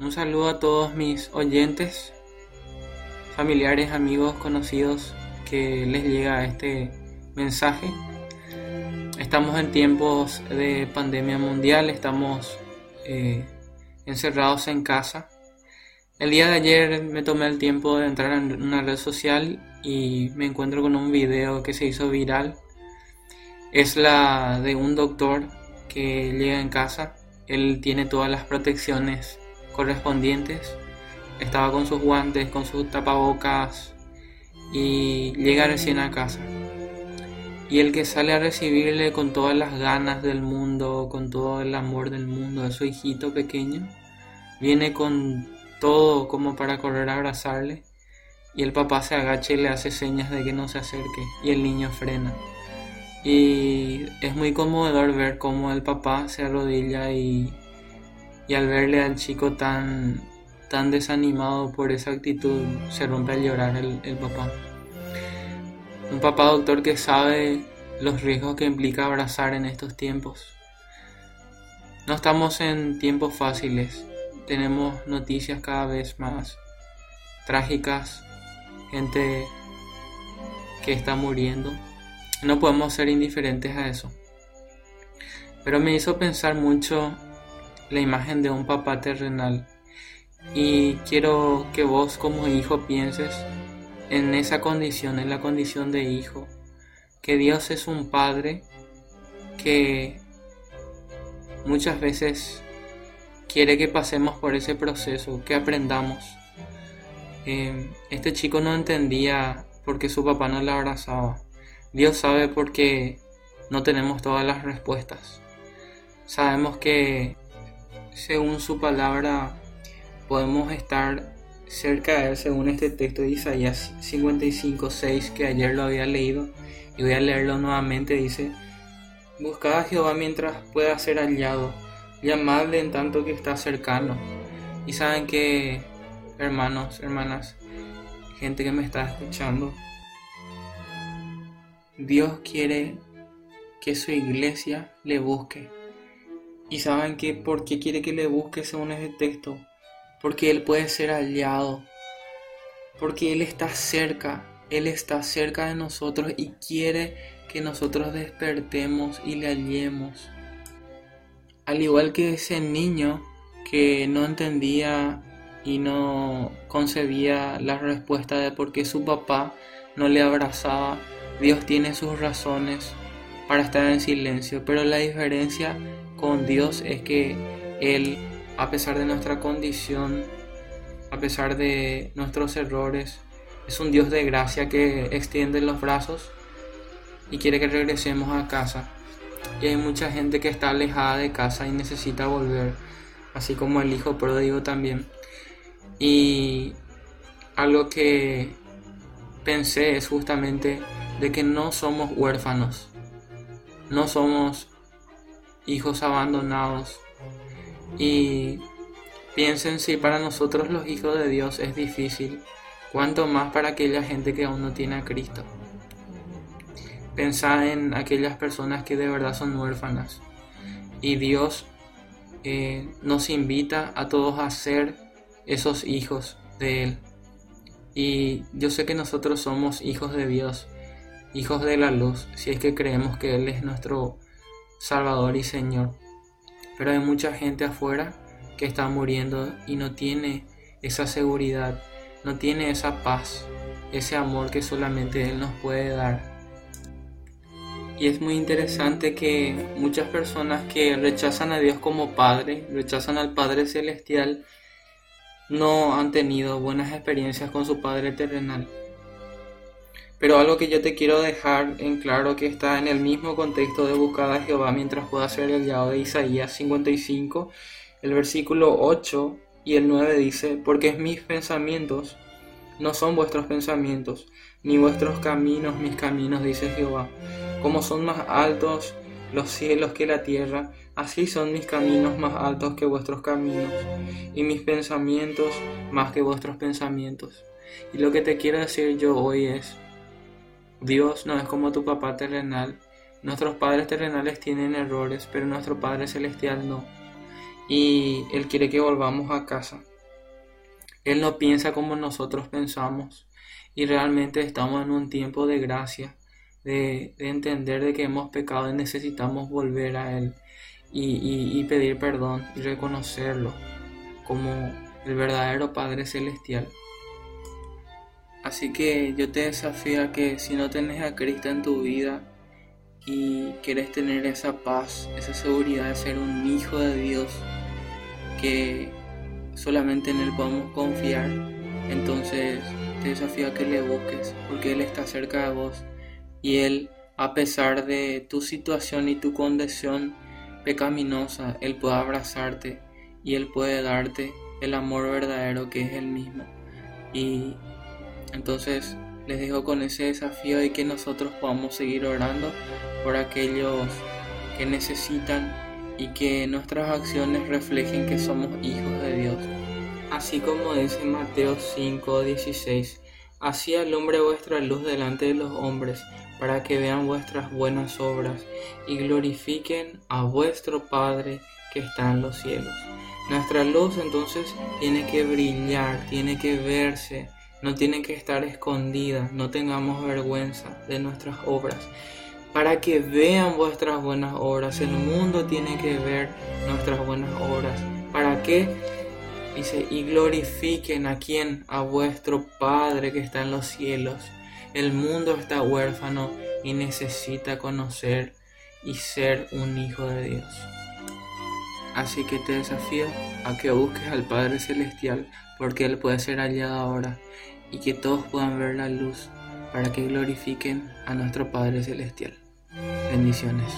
Un saludo a todos mis oyentes, familiares, amigos, conocidos que les llega este mensaje. Estamos en tiempos de pandemia mundial, estamos eh, encerrados en casa. El día de ayer me tomé el tiempo de entrar en una red social y me encuentro con un video que se hizo viral. Es la de un doctor que llega en casa. Él tiene todas las protecciones correspondientes. Estaba con sus guantes, con sus tapabocas y llega recién a casa y el que sale a recibirle con todas las ganas del mundo, con todo el amor del mundo de su hijito pequeño, viene con todo como para correr a abrazarle y el papá se agacha y le hace señas de que no se acerque y el niño frena. Y es muy conmovedor ver cómo el papá se arrodilla y, y al verle al chico tan, tan desanimado por esa actitud se rompe a llorar el, el papá. Un papá doctor que sabe los riesgos que implica abrazar en estos tiempos. No estamos en tiempos fáciles. Tenemos noticias cada vez más trágicas, gente que está muriendo. No podemos ser indiferentes a eso. Pero me hizo pensar mucho la imagen de un papá terrenal. Y quiero que vos como hijo pienses en esa condición, en la condición de hijo, que Dios es un Padre que muchas veces quiere que pasemos por ese proceso, que aprendamos. Eh, este chico no entendía por qué su papá no le abrazaba. Dios sabe por qué no tenemos todas las respuestas. Sabemos que según su palabra podemos estar cerca de él según este texto de Isaías 55, 6 que ayer lo había leído y voy a leerlo nuevamente, dice, Buscad a Jehová mientras pueda ser hallado, llamadle en tanto que está cercano. Y saben que, hermanos, hermanas, gente que me está escuchando, Dios quiere que su iglesia le busque. Y saben que, ¿por qué quiere que le busque según este texto? porque Él puede ser aliado, porque Él está cerca, Él está cerca de nosotros y quiere que nosotros despertemos y le hallemos. Al igual que ese niño que no entendía y no concebía la respuesta de por qué su papá no le abrazaba, Dios tiene sus razones para estar en silencio, pero la diferencia con Dios es que Él a pesar de nuestra condición, a pesar de nuestros errores. Es un Dios de gracia que extiende los brazos y quiere que regresemos a casa. Y hay mucha gente que está alejada de casa y necesita volver, así como el hijo pródigo también. Y algo que pensé es justamente de que no somos huérfanos, no somos hijos abandonados, y piensen si para nosotros los hijos de Dios es difícil, cuanto más para aquella gente que aún no tiene a Cristo. Pensad en aquellas personas que de verdad son huérfanas. Y Dios eh, nos invita a todos a ser esos hijos de Él. Y yo sé que nosotros somos hijos de Dios, hijos de la luz, si es que creemos que Él es nuestro Salvador y Señor. Pero hay mucha gente afuera que está muriendo y no tiene esa seguridad, no tiene esa paz, ese amor que solamente Él nos puede dar. Y es muy interesante que muchas personas que rechazan a Dios como Padre, rechazan al Padre Celestial, no han tenido buenas experiencias con su Padre terrenal. Pero algo que yo te quiero dejar en claro que está en el mismo contexto de buscar a Jehová mientras pueda ser el llamado de Isaías 55, el versículo 8 y el 9 dice, porque mis pensamientos no son vuestros pensamientos, ni vuestros caminos mis caminos, dice Jehová. Como son más altos los cielos que la tierra, así son mis caminos más altos que vuestros caminos, y mis pensamientos más que vuestros pensamientos. Y lo que te quiero decir yo hoy es, Dios no es como tu papá terrenal. Nuestros padres terrenales tienen errores, pero nuestro Padre Celestial no. Y Él quiere que volvamos a casa. Él no piensa como nosotros pensamos y realmente estamos en un tiempo de gracia, de, entender de que hemos pecado y necesitamos volver a Él y, pedir perdón y reconocerlo como el verdadero Padre Celestial. Así que yo te desafío a que si no tenés a Cristo en tu vida y quieres tener esa paz, esa seguridad de ser un hijo de Dios, que solamente en Él podemos confiar, entonces te desafío a que le busques, porque Él está cerca de vos y Él, a pesar de tu situación y tu condición pecaminosa, Él puede abrazarte y Él puede darte el amor verdadero que es Él mismo. Y entonces les dejo con ese desafío de que nosotros podamos seguir orando por aquellos que necesitan y que nuestras acciones reflejen que somos hijos de Dios. Así como dice Mateo 5, 16, así alumbre vuestra luz delante de los hombres, para que vean vuestras buenas obras y glorifiquen a vuestro Padre que está en los cielos. Nuestra luz entonces tiene que brillar, tiene que verse, no tiene que estar escondida, no tengamos vergüenza de nuestras obras. Para que vean vuestras buenas obras, el mundo tiene que ver nuestras buenas obras. ¿Para que Dice, y glorifiquen a quien, a vuestro Padre que está en los cielos. El mundo está huérfano y necesita conocer y ser un hijo de Dios. Así que te desafío a que busques al Padre Celestial porque Él puede ser hallado ahora y que todos puedan ver la luz para que glorifiquen a nuestro Padre Celestial. Bendiciones.